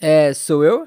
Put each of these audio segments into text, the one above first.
É, sou eu?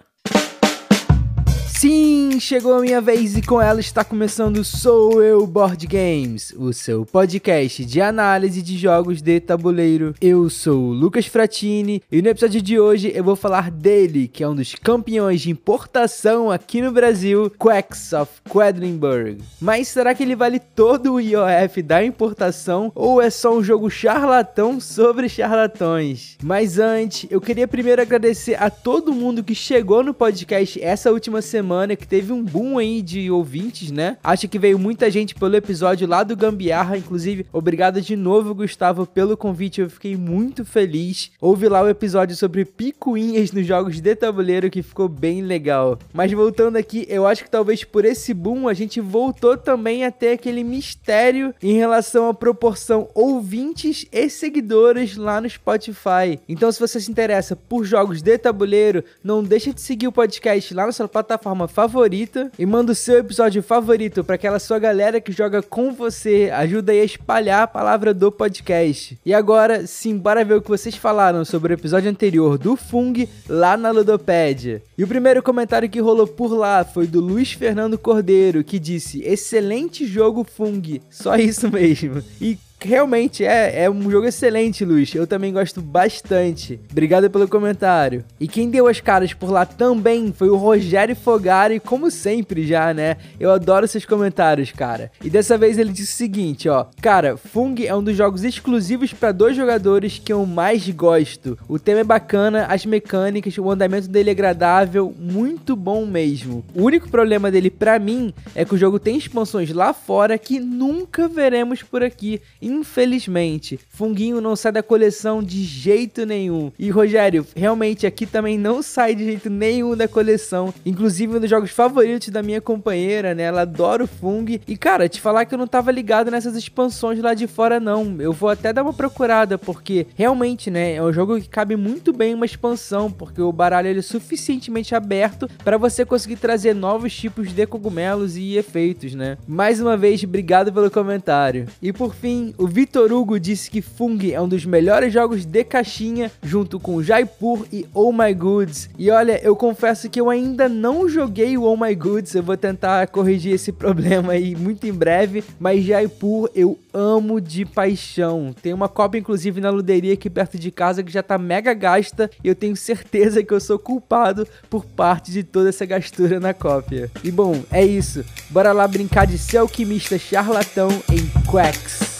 Sim, chegou a minha vez e com ela está começando Sou Eu Board Games, o seu podcast de análise de jogos de tabuleiro. Eu sou o Lucas Fratini e no episódio de hoje eu vou falar dele, que é um dos campeões de importação aqui no Brasil, Quacks of Quedlinburg. Mas será que ele vale todo o IOF da importação ou é só um jogo charlatão sobre charlatões? Mas antes, eu queria primeiro agradecer a todo mundo que chegou no podcast essa última semana semana que teve um boom aí de ouvintes, né? Acho que veio muita gente pelo episódio lá do Gambiarra, inclusive, obrigado de novo, Gustavo, pelo convite, eu fiquei muito feliz. Houve lá o episódio sobre picuinhas nos jogos de tabuleiro que ficou bem legal. Mas voltando aqui, eu acho que talvez por esse boom a gente voltou também a ter aquele mistério em relação à proporção ouvintes e seguidores lá no Spotify. Então, se você se interessa por jogos de tabuleiro, não deixa de seguir o podcast lá na sua plataforma plataforma favorita e manda o seu episódio favorito para aquela sua galera que joga com você. Ajuda aí a espalhar a palavra do podcast. E agora, sim, bora ver o que vocês falaram sobre o episódio anterior do Fung lá na Ludopédia. E o primeiro comentário que rolou por lá foi do Luiz Fernando Cordeiro, que disse: Excelente jogo Fung. Só isso mesmo. E realmente é, é um jogo excelente, Luiz. Eu também gosto bastante. Obrigado pelo comentário. E quem deu as caras por lá também foi o Rogério Fogari, como sempre já, né? Eu adoro seus comentários, cara. E dessa vez ele disse o seguinte, ó: "Cara, Fung é um dos jogos exclusivos para dois jogadores que eu mais gosto. O tema é bacana, as mecânicas, o andamento dele é agradável, muito bom mesmo. O único problema dele para mim é que o jogo tem expansões lá fora que nunca veremos por aqui Infelizmente, Funguinho não sai da coleção de jeito nenhum. E Rogério, realmente aqui também não sai de jeito nenhum da coleção. Inclusive um dos jogos favoritos da minha companheira, né? Ela adora o Fung. E cara, te falar que eu não tava ligado nessas expansões lá de fora não. Eu vou até dar uma procurada porque realmente, né, é um jogo que cabe muito bem uma expansão, porque o baralho ele é suficientemente aberto para você conseguir trazer novos tipos de cogumelos e efeitos, né? Mais uma vez, obrigado pelo comentário. E por fim, o Vitor Hugo disse que Fung é um dos melhores jogos de caixinha, junto com Jaipur e Oh My Goods. E olha, eu confesso que eu ainda não joguei o Oh My Goods, eu vou tentar corrigir esse problema aí muito em breve, mas Jaipur eu amo de paixão. Tem uma cópia, inclusive, na luderia aqui perto de casa que já tá mega gasta e eu tenho certeza que eu sou culpado por parte de toda essa gastura na cópia. E bom, é isso. Bora lá brincar de ser alquimista charlatão em Quacks.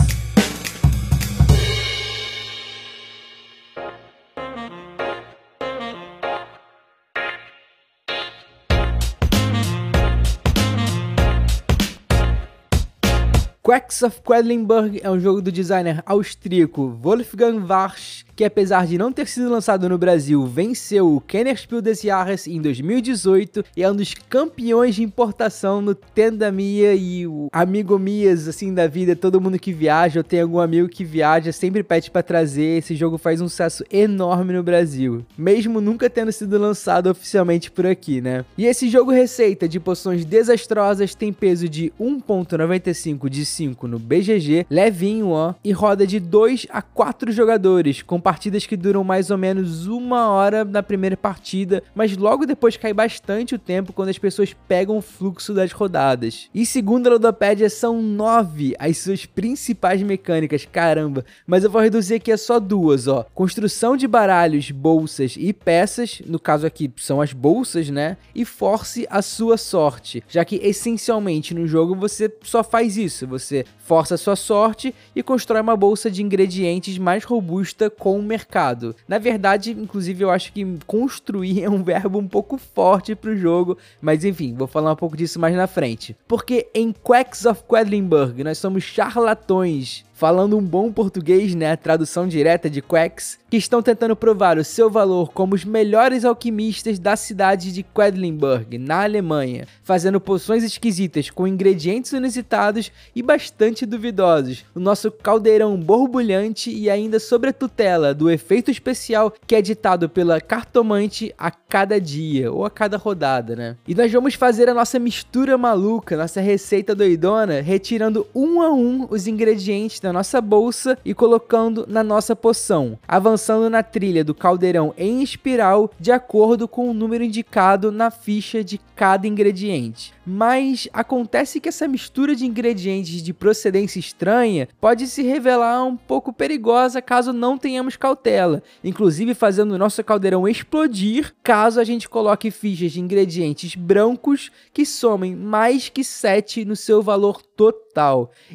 Quacks of Quedlinburg é um jogo do designer austríaco Wolfgang Warsch que apesar de não ter sido lançado no Brasil, venceu o Kennerspiel des Jahres em 2018 e é um dos campeões de importação no Tenda Mia e o amigo Mias, assim, da vida, todo mundo que viaja, ou tem algum amigo que viaja, sempre pede para trazer, esse jogo faz um sucesso enorme no Brasil, mesmo nunca tendo sido lançado oficialmente por aqui, né? E esse jogo receita de poções desastrosas tem peso de 1.95 de 5 no BGG, levinho ó, e roda de 2 a 4 jogadores, com partidas que duram mais ou menos uma hora na primeira partida, mas logo depois cai bastante o tempo quando as pessoas pegam o fluxo das rodadas. E segundo a Ludopédia, são nove as suas principais mecânicas, caramba, mas eu vou reduzir aqui a só duas, ó. Construção de baralhos, bolsas e peças, no caso aqui são as bolsas, né? E force a sua sorte, já que essencialmente no jogo você só faz isso, você força a sua sorte e constrói uma bolsa de ingredientes mais robusta com o mercado. Na verdade, inclusive, eu acho que construir é um verbo um pouco forte para o jogo, mas enfim, vou falar um pouco disso mais na frente. Porque em Quacks of Quedlinburg nós somos charlatões falando um bom português, né, tradução direta de Quacks, que estão tentando provar o seu valor como os melhores alquimistas da cidade de Quedlinburg, na Alemanha, fazendo poções esquisitas com ingredientes inusitados e bastante duvidosos. O nosso caldeirão borbulhante e ainda sob a tutela do efeito especial que é ditado pela cartomante a cada dia ou a cada rodada, né? E nós vamos fazer a nossa mistura maluca, nossa receita doidona, retirando um a um os ingredientes da na nossa bolsa e colocando na nossa poção, avançando na trilha do caldeirão em espiral de acordo com o número indicado na ficha de cada ingrediente. Mas acontece que essa mistura de ingredientes de procedência estranha pode se revelar um pouco perigosa caso não tenhamos cautela, inclusive fazendo o nosso caldeirão explodir caso a gente coloque fichas de ingredientes brancos que somem mais que 7 no seu valor total.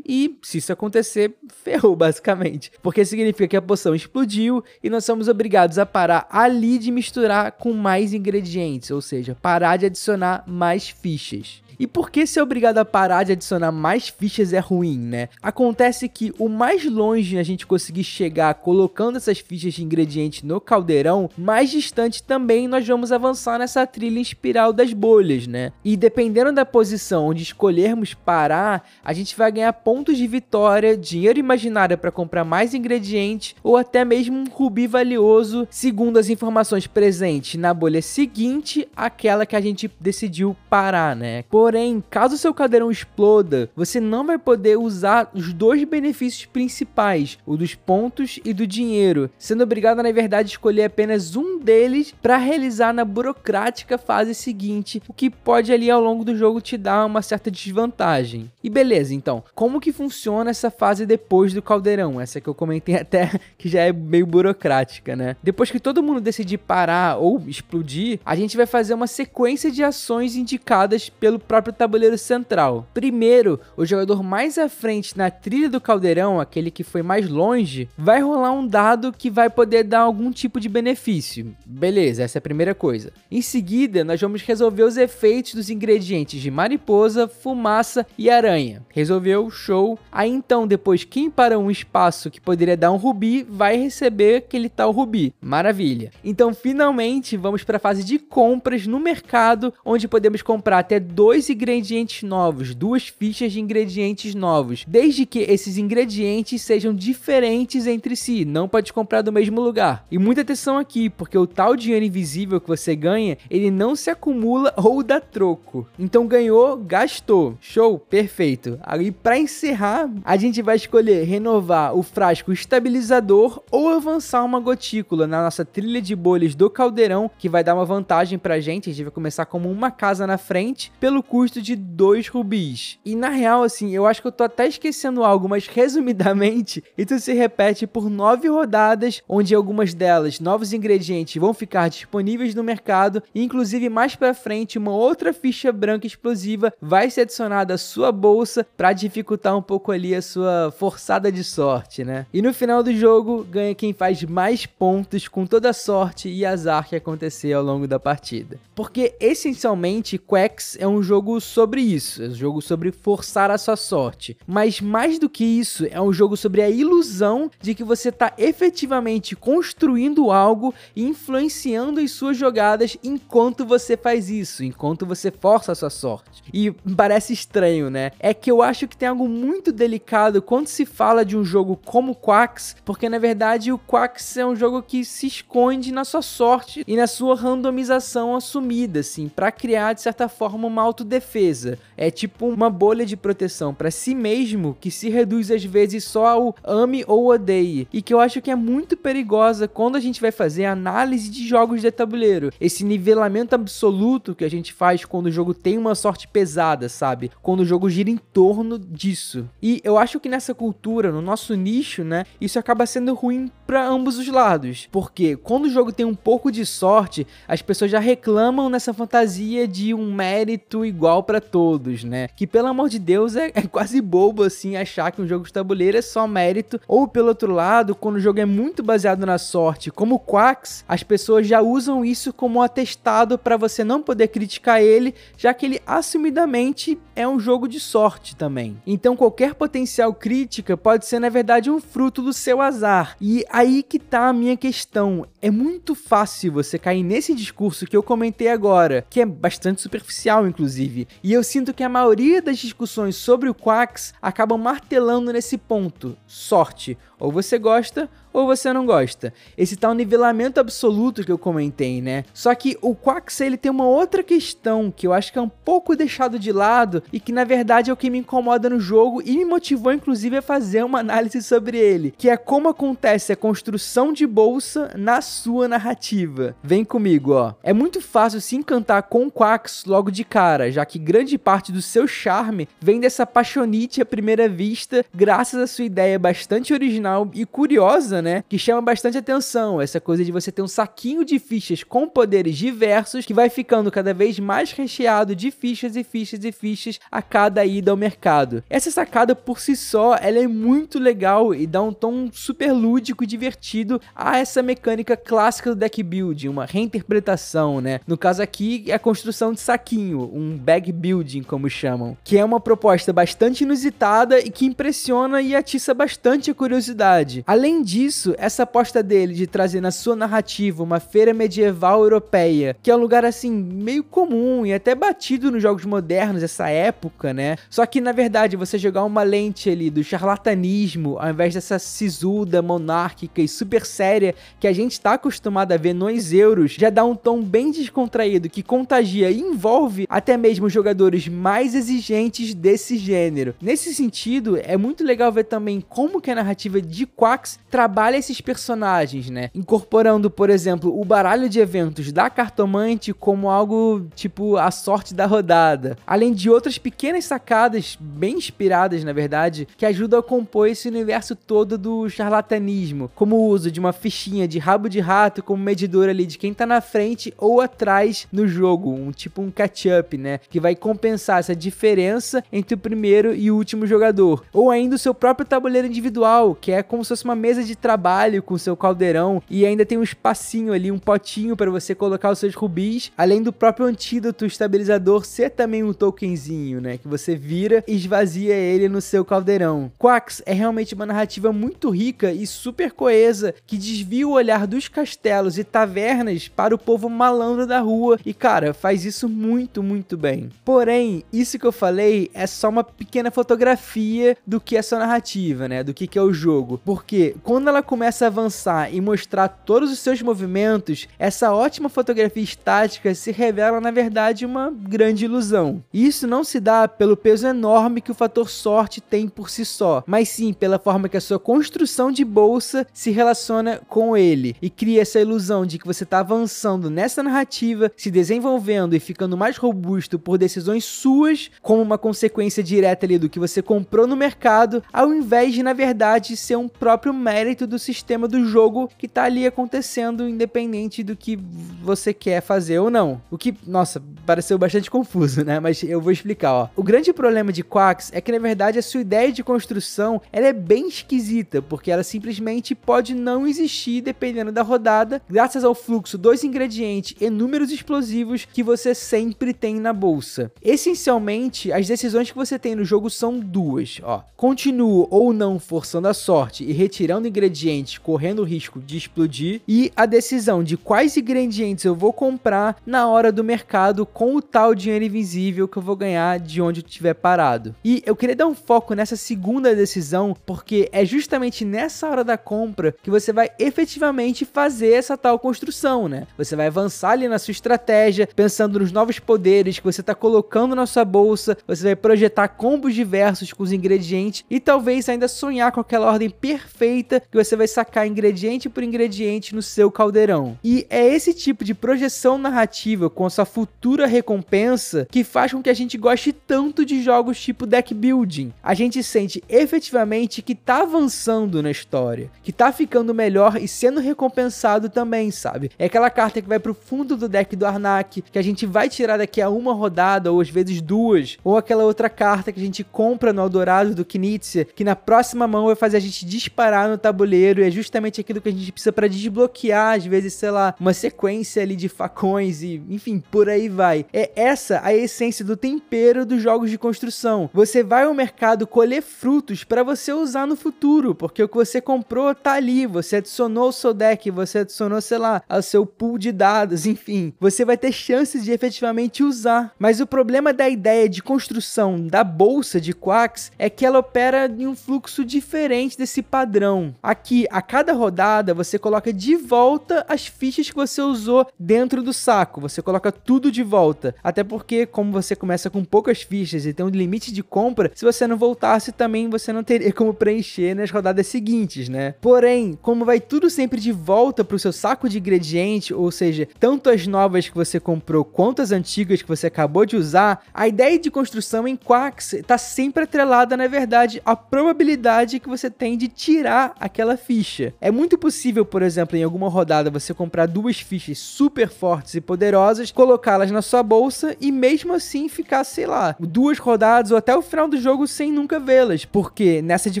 E se isso acontecer, ferrou basicamente, porque significa que a poção explodiu e nós somos obrigados a parar ali de misturar com mais ingredientes, ou seja, parar de adicionar mais fichas. E por que ser obrigado a parar de adicionar mais fichas é ruim, né? Acontece que o mais longe a gente conseguir chegar colocando essas fichas de ingredientes no caldeirão, mais distante também nós vamos avançar nessa trilha em espiral das bolhas, né? E dependendo da posição onde escolhermos parar, a gente vai ganhar pontos de vitória, dinheiro imaginário para comprar mais ingredientes ou até mesmo um rubi valioso, segundo as informações presentes na bolha seguinte, aquela que a gente decidiu parar, né? Por Porém, caso seu caldeirão exploda, você não vai poder usar os dois benefícios principais, o dos pontos e do dinheiro, sendo obrigado a, na verdade, escolher apenas um deles para realizar na burocrática fase seguinte, o que pode ali ao longo do jogo te dar uma certa desvantagem. E beleza, então, como que funciona essa fase depois do caldeirão? Essa que eu comentei até que já é meio burocrática, né? Depois que todo mundo decidir parar ou explodir, a gente vai fazer uma sequência de ações indicadas pelo próprio tabuleiro central. Primeiro, o jogador mais à frente na trilha do caldeirão, aquele que foi mais longe, vai rolar um dado que vai poder dar algum tipo de benefício. Beleza, essa é a primeira coisa. Em seguida, nós vamos resolver os efeitos dos ingredientes de mariposa, fumaça e aranha. Resolveu? Show. Aí então, depois, quem para um espaço que poderia dar um rubi vai receber aquele tal rubi. Maravilha. Então, finalmente, vamos para a fase de compras no mercado, onde podemos comprar até dois ingredientes novos, duas fichas de ingredientes novos, desde que esses ingredientes sejam diferentes entre si, não pode comprar do mesmo lugar. E muita atenção aqui, porque o tal dinheiro invisível que você ganha, ele não se acumula ou dá troco. Então ganhou, gastou. Show, perfeito. Aí para encerrar, a gente vai escolher renovar o frasco estabilizador ou avançar uma gotícula na nossa trilha de bolhas do caldeirão, que vai dar uma vantagem pra gente. A gente vai começar como uma casa na frente, pelo custo de dois rubis. E na real, assim, eu acho que eu tô até esquecendo algo, mas resumidamente, isso se repete por nove rodadas, onde algumas delas, novos ingredientes, vão ficar disponíveis no mercado, e inclusive mais para frente, uma outra ficha branca explosiva vai ser adicionada à sua bolsa para dificultar um pouco ali a sua forçada de sorte, né? E no final do jogo, ganha quem faz mais pontos com toda a sorte e azar que acontecer ao longo da partida. Porque essencialmente, Quacks é um jogo jogo sobre isso, é um jogo sobre forçar a sua sorte. Mas mais do que isso, é um jogo sobre a ilusão de que você está efetivamente construindo algo e influenciando as suas jogadas enquanto você faz isso, enquanto você força a sua sorte. E parece estranho, né? É que eu acho que tem algo muito delicado quando se fala de um jogo como Quacks, porque na verdade o Quacks é um jogo que se esconde na sua sorte e na sua randomização assumida, assim, para criar de certa forma uma autodefesa defesa. É tipo uma bolha de proteção para si mesmo que se reduz às vezes só ao ame ou odeie. E que eu acho que é muito perigosa quando a gente vai fazer análise de jogos de tabuleiro. Esse nivelamento absoluto que a gente faz quando o jogo tem uma sorte pesada, sabe? Quando o jogo gira em torno disso. E eu acho que nessa cultura, no nosso nicho, né, isso acaba sendo ruim para ambos os lados. Porque quando o jogo tem um pouco de sorte, as pessoas já reclamam nessa fantasia de um mérito igual para todos, né? Que pelo amor de Deus é, é, quase bobo assim achar que um jogo de tabuleiro é só mérito. Ou pelo outro lado, quando o jogo é muito baseado na sorte, como Quacks, as pessoas já usam isso como atestado para você não poder criticar ele, já que ele assumidamente é um jogo de sorte também. Então qualquer potencial crítica pode ser na verdade um fruto do seu azar. E aí que tá a minha questão. É muito fácil você cair nesse discurso que eu comentei agora, que é bastante superficial inclusive. E eu sinto que a maioria das discussões sobre o Quacks acabam martelando nesse ponto. Sorte. Ou você gosta ou você não gosta. Esse tal nivelamento absoluto que eu comentei, né? Só que o Quax ele tem uma outra questão que eu acho que é um pouco deixado de lado e que na verdade é o que me incomoda no jogo e me motivou inclusive a fazer uma análise sobre ele, que é como acontece a construção de bolsa na sua narrativa. Vem comigo, ó. É muito fácil se encantar com o Quax logo de cara, já que grande parte do seu charme vem dessa paixonite à primeira vista, graças à sua ideia bastante original e curiosa, né? Que chama bastante atenção, essa coisa de você ter um saquinho de fichas com poderes diversos que vai ficando cada vez mais recheado de fichas e fichas e fichas a cada ida ao mercado. Essa sacada por si só, ela é muito legal e dá um tom super lúdico e divertido a essa mecânica clássica do deck building, uma reinterpretação, né? No caso aqui, é a construção de saquinho, um bag building, como chamam, que é uma proposta bastante inusitada e que impressiona e atiça bastante a curiosidade. Além disso, essa aposta dele de trazer na sua narrativa uma feira medieval europeia, que é um lugar assim meio comum e até batido nos jogos modernos essa época, né? Só que na verdade você jogar uma lente ali do charlatanismo ao invés dessa sisuda monárquica e super séria que a gente está acostumado a ver nos euros, já dá um tom bem descontraído que contagia e envolve até mesmo jogadores mais exigentes desse gênero. Nesse sentido, é muito legal ver também como que a narrativa de Quax trabalha esses personagens, né? Incorporando, por exemplo, o baralho de eventos da cartomante como algo tipo a sorte da rodada, além de outras pequenas sacadas bem inspiradas, na verdade, que ajudam a compor esse universo todo do charlatanismo, como o uso de uma fichinha de rabo de rato como medidor ali de quem tá na frente ou atrás no jogo, um tipo um catch-up, né, que vai compensar essa diferença entre o primeiro e o último jogador, ou ainda o seu próprio tabuleiro individual, que é como se fosse uma mesa de trabalho com seu caldeirão e ainda tem um espacinho ali, um potinho para você colocar os seus rubis, além do próprio antídoto estabilizador ser também um tokenzinho, né, que você vira e esvazia ele no seu caldeirão. Quax é realmente uma narrativa muito rica e super coesa que desvia o olhar dos castelos e tavernas para o povo malandro da rua e cara, faz isso muito, muito bem. Porém, isso que eu falei é só uma pequena fotografia do que é sua narrativa, né? Do que, que é o jogo. Porque quando ela começa a avançar e mostrar todos os seus movimentos, essa ótima fotografia estática se revela, na verdade, uma grande ilusão. E isso não se dá pelo peso enorme que o fator sorte tem por si só, mas sim pela forma que a sua construção de bolsa se relaciona com ele e cria essa ilusão de que você está avançando nessa narrativa, se desenvolvendo e ficando mais robusto por decisões suas, como uma consequência direta ali do que você comprou no mercado, ao invés de, na verdade, ser um próprio mérito do sistema do jogo que está ali acontecendo, independente do que você quer fazer ou não. O que, nossa, pareceu bastante confuso, né? Mas eu vou explicar, ó. O grande problema de Quax é que, na verdade, a sua ideia de construção ela é bem esquisita, porque ela simplesmente pode não existir dependendo da rodada, graças ao fluxo dos ingredientes e números explosivos que você sempre tem na bolsa. Essencialmente, as decisões que você tem no jogo são duas, ó. Continuo ou não forçando a sorte e retirando ingredientes correndo o risco de explodir e a decisão de quais ingredientes eu vou comprar na hora do mercado com o tal dinheiro invisível que eu vou ganhar de onde eu estiver parado. E eu queria dar um foco nessa segunda decisão porque é justamente nessa hora da compra que você vai efetivamente fazer essa tal construção, né? Você vai avançar ali na sua estratégia, pensando nos novos poderes que você está colocando na sua bolsa, você vai projetar combos diversos com os ingredientes e talvez ainda sonhar com aquela ordem perfeita que você vai sacar ingrediente por ingrediente no seu caldeirão. E é esse tipo de projeção narrativa com sua futura recompensa que faz com que a gente goste tanto de jogos tipo deck building. A gente sente efetivamente que tá avançando na história, que tá ficando melhor e sendo recompensado também, sabe? É aquela carta que vai pro fundo do deck do Arnak, que a gente vai tirar daqui a uma rodada ou às vezes duas, ou aquela outra carta que a gente compra no Eldorado do Knizia, que na próxima mão vai fazer a gente disparar no tabuleiro e é justamente aquilo que a gente precisa para desbloquear, às vezes, sei lá, uma sequência ali de facões e, enfim, por aí vai. É essa a essência do tempero dos jogos de construção. Você vai ao mercado colher frutos para você usar no futuro, porque o que você comprou tá ali, você adicionou o seu deck, você adicionou, sei lá, ao seu pool de dados, enfim. Você vai ter chances de efetivamente usar. Mas o problema da ideia de construção da bolsa de Quax é que ela opera em um fluxo diferente desse padrão. Aqui Aqui, a cada rodada, você coloca de volta as fichas que você usou dentro do saco. Você coloca tudo de volta. Até porque, como você começa com poucas fichas e tem um limite de compra, se você não voltasse também você não teria como preencher nas rodadas seguintes, né? Porém, como vai tudo sempre de volta para o seu saco de ingrediente, ou seja, tanto as novas que você comprou quanto as antigas que você acabou de usar, a ideia de construção em Quacks está sempre atrelada, na verdade, à probabilidade que você tem de tirar aquela ficha. É muito possível, por exemplo, em alguma rodada você comprar duas fichas super fortes e poderosas, colocá-las na sua bolsa e mesmo assim ficar, sei lá, duas rodadas ou até o final do jogo sem nunca vê-las, porque nessa de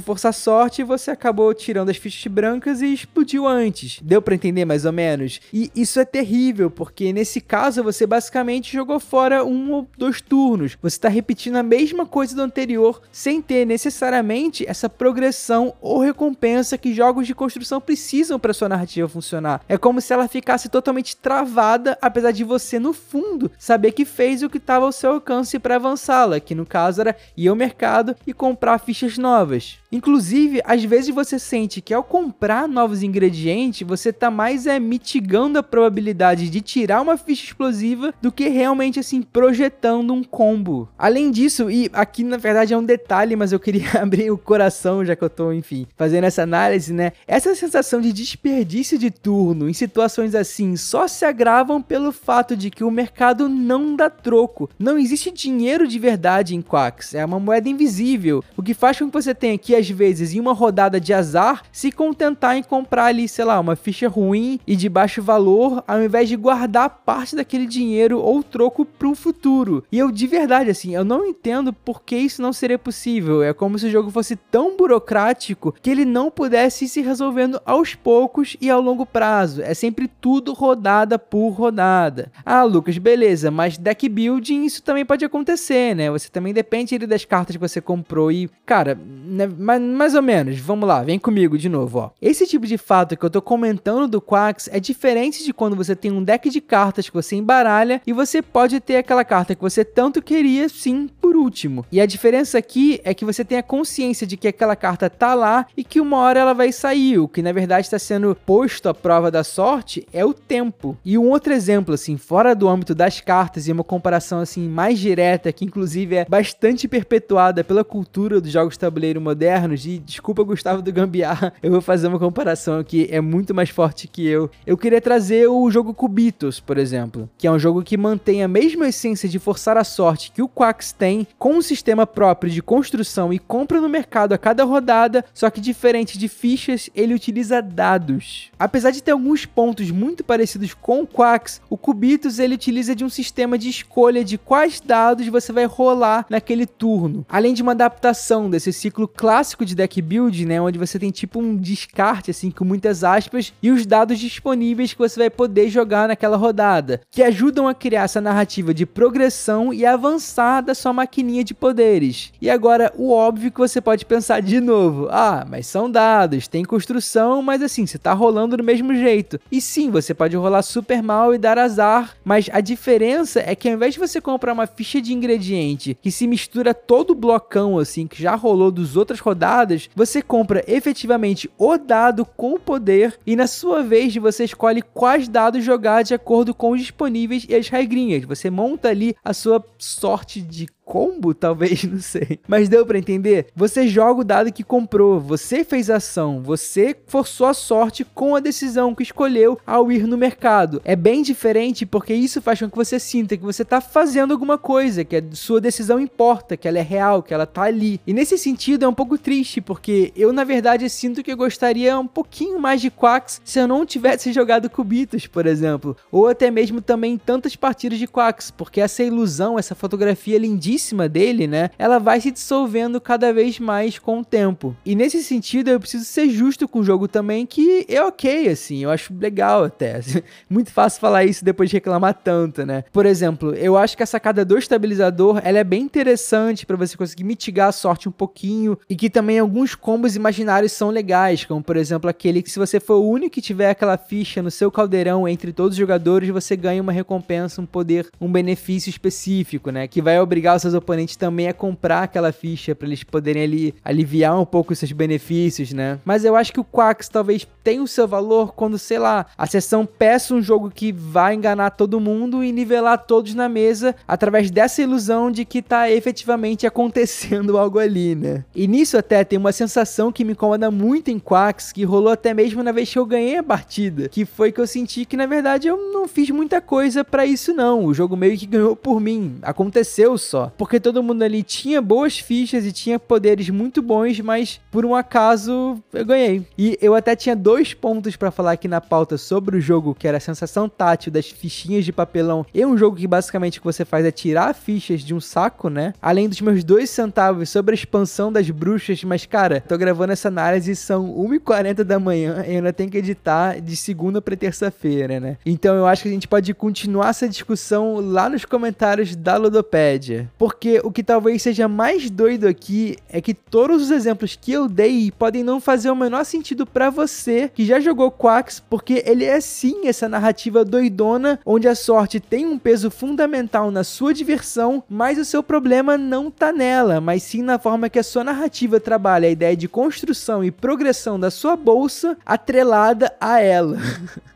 força sorte você acabou tirando as fichas brancas e explodiu antes. Deu para entender mais ou menos? E isso é terrível, porque nesse caso você basicamente jogou fora um ou dois turnos. Você está repetindo a mesma coisa do anterior sem ter necessariamente essa progressão ou recompensa que jogos de construção precisam para sua narrativa funcionar. É como se ela ficasse totalmente travada, apesar de você no fundo saber que fez o que estava ao seu alcance para avançá-la, que no caso era ir ao mercado e comprar fichas novas. Inclusive, às vezes você sente que ao comprar novos ingredientes, você tá mais é mitigando a probabilidade de tirar uma ficha explosiva do que realmente assim projetando um combo. Além disso, e aqui na verdade é um detalhe, mas eu queria abrir o coração já que eu tô, enfim, fazendo essa análise, né? Essa sensação de desperdício de turno em situações assim só se agravam pelo fato de que o mercado não dá troco. Não existe dinheiro de verdade em Quacks, é uma moeda invisível, o que faz com que você tenha que às vezes, em uma rodada de azar, se contentar em comprar ali, sei lá, uma ficha ruim e de baixo valor, ao invés de guardar parte daquele dinheiro ou troco para o futuro. E eu, de verdade, assim, eu não entendo por que isso não seria possível. É como se o jogo fosse tão burocrático que ele não pudesse ir se resolvendo aos poucos e ao longo prazo. É sempre tudo rodada por rodada. Ah, Lucas, beleza, mas deck building isso também pode acontecer, né? Você também depende das cartas que você comprou e, cara, né, mas mais ou menos, vamos lá, vem comigo de novo, ó. Esse tipo de fato que eu tô comentando do Quax é diferente de quando você tem um deck de cartas que você embaralha e você pode ter aquela carta que você tanto queria, sim, por último. E a diferença aqui é que você tem a consciência de que aquela carta tá lá e que uma hora ela vai sair. O que na verdade está sendo posto à prova da sorte é o tempo. E um outro exemplo, assim, fora do âmbito das cartas e uma comparação assim mais direta, que inclusive é bastante perpetuada pela cultura dos jogos tabuleiro moderno modernos, e desculpa Gustavo do Gambiarra, eu vou fazer uma comparação aqui, é muito mais forte que eu. Eu queria trazer o jogo Cubitos, por exemplo, que é um jogo que mantém a mesma essência de forçar a sorte que o Quax tem, com um sistema próprio de construção e compra no mercado a cada rodada, só que diferente de fichas, ele utiliza dados. Apesar de ter alguns pontos muito parecidos com o Quax, o Cubitos ele utiliza de um sistema de escolha de quais dados você vai rolar naquele turno, além de uma adaptação desse ciclo clássico clássico de deck build, né, onde você tem tipo um descarte assim com muitas aspas e os dados disponíveis que você vai poder jogar naquela rodada, que ajudam a criar essa narrativa de progressão e avançar da sua maquininha de poderes. E agora o óbvio que você pode pensar de novo: "Ah, mas são dados, tem construção, mas assim, você tá rolando do mesmo jeito". E sim, você pode rolar super mal e dar azar, mas a diferença é que ao invés de você comprar uma ficha de ingrediente que se mistura todo o blocão assim que já rolou dos outras rodadas rodadas, você compra efetivamente o dado com o poder e na sua vez você escolhe quais dados jogar de acordo com os disponíveis e as regrinhas. Você monta ali a sua sorte de combo, talvez, não sei. Mas deu para entender? Você joga o dado que comprou, você fez a ação, você forçou a sorte com a decisão que escolheu ao ir no mercado. É bem diferente porque isso faz com que você sinta que você tá fazendo alguma coisa, que a sua decisão importa, que ela é real, que ela tá ali. E nesse sentido é um pouco triste, porque eu na verdade sinto que eu gostaria um pouquinho mais de Quacks se eu não tivesse jogado Cubitos, por exemplo, ou até mesmo também tantas partidas de Quacks, porque essa ilusão, essa fotografia lindíssima dele, né? Ela vai se dissolvendo cada vez mais com o tempo. E nesse sentido, eu preciso ser justo com o jogo também, que é ok, assim, eu acho legal até. Muito fácil falar isso depois de reclamar tanto, né? Por exemplo, eu acho que a sacada do estabilizador, ela é bem interessante para você conseguir mitigar a sorte um pouquinho e que também alguns combos imaginários são legais, como por exemplo aquele que se você for o único que tiver aquela ficha no seu caldeirão entre todos os jogadores, você ganha uma recompensa, um poder, um benefício específico, né? Que vai obrigar os seus oponentes também a comprar aquela ficha para eles poderem ali aliviar um pouco os seus benefícios, né? Mas eu acho que o Quax talvez tenha o seu valor quando, sei lá, a sessão peça um jogo que vai enganar todo mundo e nivelar todos na mesa através dessa ilusão de que tá efetivamente acontecendo algo ali, né? E nisso até tem uma sensação que me incomoda muito em Quax, que rolou até mesmo na vez que eu ganhei a partida, que foi que eu senti que na verdade eu não fiz muita coisa para isso não. O jogo meio que ganhou por mim, aconteceu só. Porque todo mundo ali tinha boas fichas e tinha poderes muito bons, mas por um acaso eu ganhei. E eu até tinha dois pontos para falar aqui na pauta sobre o jogo, que era a sensação tátil das fichinhas de papelão. E um jogo que basicamente o que você faz é tirar fichas de um saco, né? Além dos meus dois centavos sobre a expansão das bruxas, mas cara, tô gravando essa análise são 1h40 da manhã e ainda tenho que editar de segunda para terça-feira, né? Então eu acho que a gente pode continuar essa discussão lá nos comentários da Ludopédia. Porque o que talvez seja mais doido aqui é que todos os exemplos que eu dei podem não fazer o menor sentido para você que já jogou Quacks, porque ele é sim essa narrativa doidona onde a sorte tem um peso fundamental na sua diversão, mas o seu problema não tá nela, mas sim na forma que a sua narrativa trabalha a ideia de construção e progressão da sua bolsa atrelada a ela.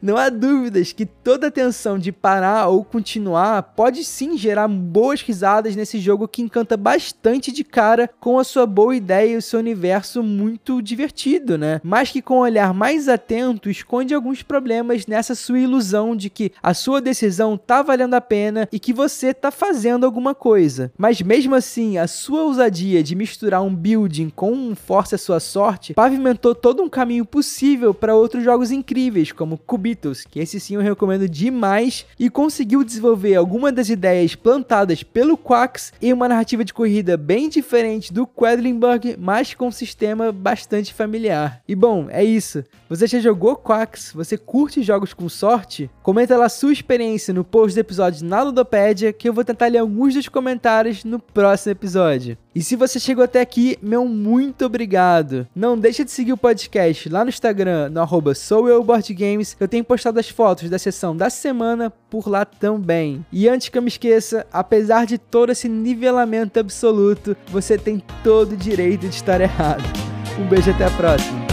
Não há dúvidas que toda tensão de parar ou continuar pode sim gerar boas risadas nesse jogo que encanta bastante de cara com a sua boa ideia e o seu universo muito divertido, né? Mas que com um olhar mais atento esconde alguns problemas nessa sua ilusão de que a sua decisão tá valendo a pena e que você tá fazendo alguma coisa. Mas mesmo assim, a sua ousadia de misturar um building com um force a sua sorte pavimentou todo um caminho possível para outros jogos incríveis como Cubitos, que esse sim eu recomendo demais, e conseguiu desenvolver algumas das ideias plantadas pelo Quax em uma narrativa de corrida bem diferente do Quedlinburg, mas com um sistema bastante familiar. E bom, é isso. Você já jogou Quax? Você curte jogos com sorte? Comenta lá sua experiência no post do episódio na Ludopédia, que eu vou tentar ler alguns dos comentários no próximo episódio. E se você chegou até aqui, meu muito obrigado. Não deixa de seguir o podcast lá no Instagram, no arroba soueuboardgames. Eu tenho postado as fotos da sessão da semana por lá também. E antes que eu me esqueça, apesar de todo esse nivelamento absoluto, você tem todo o direito de estar errado. Um beijo até a próxima.